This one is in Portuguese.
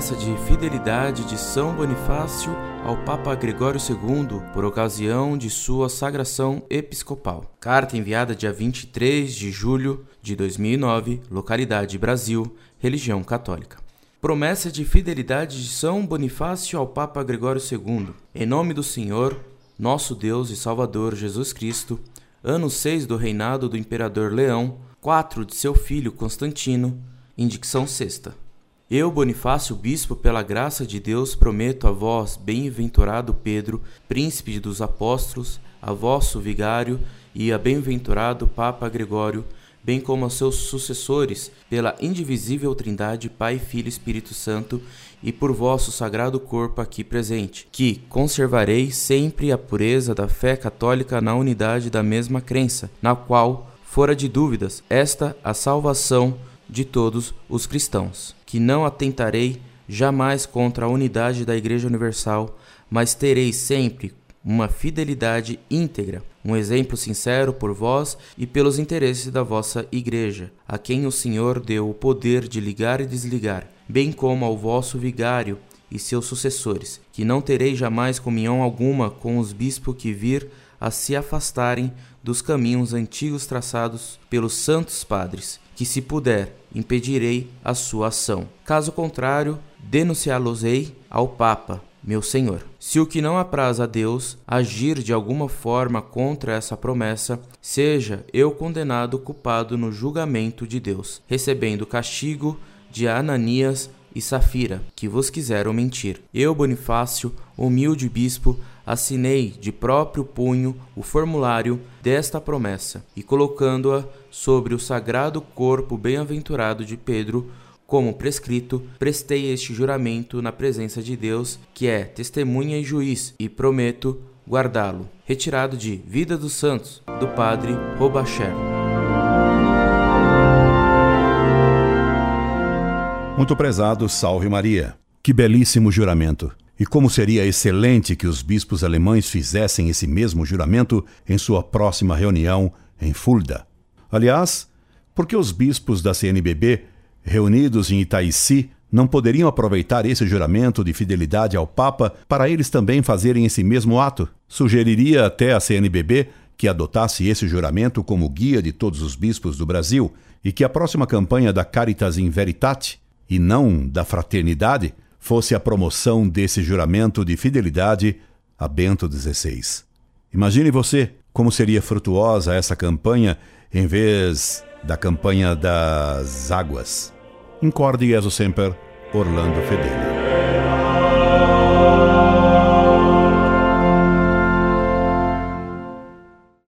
fidelidade de São Bonifácio ao Papa Gregório II por ocasião de sua sagração episcopal. Carta enviada dia 23 de julho de 2009, localidade Brasil, religião católica. Promessa de fidelidade de São Bonifácio ao Papa Gregório II. Em nome do Senhor, nosso Deus e Salvador Jesus Cristo, ano 6 do reinado do imperador Leão, 4 de seu filho Constantino, indicção sexta. Eu, Bonifácio, bispo, pela graça de Deus, prometo a vós, bem-aventurado Pedro, príncipe dos apóstolos, a vosso vigário e a bem-aventurado Papa Gregório, bem como aos seus sucessores, pela indivisível Trindade, Pai, Filho e Espírito Santo, e por vosso sagrado corpo aqui presente, que conservarei sempre a pureza da fé católica na unidade da mesma crença, na qual, fora de dúvidas, esta a salvação de todos os cristãos, que não atentarei jamais contra a unidade da Igreja Universal, mas terei sempre uma fidelidade íntegra, um exemplo sincero por vós e pelos interesses da vossa Igreja, a quem o Senhor deu o poder de ligar e desligar, bem como ao vosso vigário e seus sucessores, que não terei jamais comunhão alguma com os bispos que vir a se afastarem dos caminhos antigos traçados pelos santos padres, que se puder, impedirei a sua ação. Caso contrário, denunciá-los-ei ao Papa, meu Senhor. Se o que não apraz a Deus agir de alguma forma contra essa promessa, seja eu condenado culpado no julgamento de Deus, recebendo castigo de Ananias e Safira, que vos quiseram mentir. Eu, Bonifácio, humilde bispo, assinei de próprio punho o formulário desta promessa e, colocando-a sobre o sagrado corpo bem-aventurado de Pedro, como prescrito, prestei este juramento na presença de Deus, que é testemunha e juiz, e prometo guardá-lo. Retirado de Vida dos Santos, do Padre Robacher. Muito prezado, salve Maria. Que belíssimo juramento. E como seria excelente que os bispos alemães fizessem esse mesmo juramento em sua próxima reunião em Fulda. Aliás, por que os bispos da CNBB, reunidos em Itaici, não poderiam aproveitar esse juramento de fidelidade ao Papa para eles também fazerem esse mesmo ato? Sugeriria até a CNBB que adotasse esse juramento como guia de todos os bispos do Brasil e que a próxima campanha da Caritas in Veritate, e não da Fraternidade, fosse a promoção desse juramento de fidelidade a Bento XVI. Imagine você como seria frutuosa essa campanha em vez da campanha das águas. Incorde Jesus Semper, Orlando Fedeli.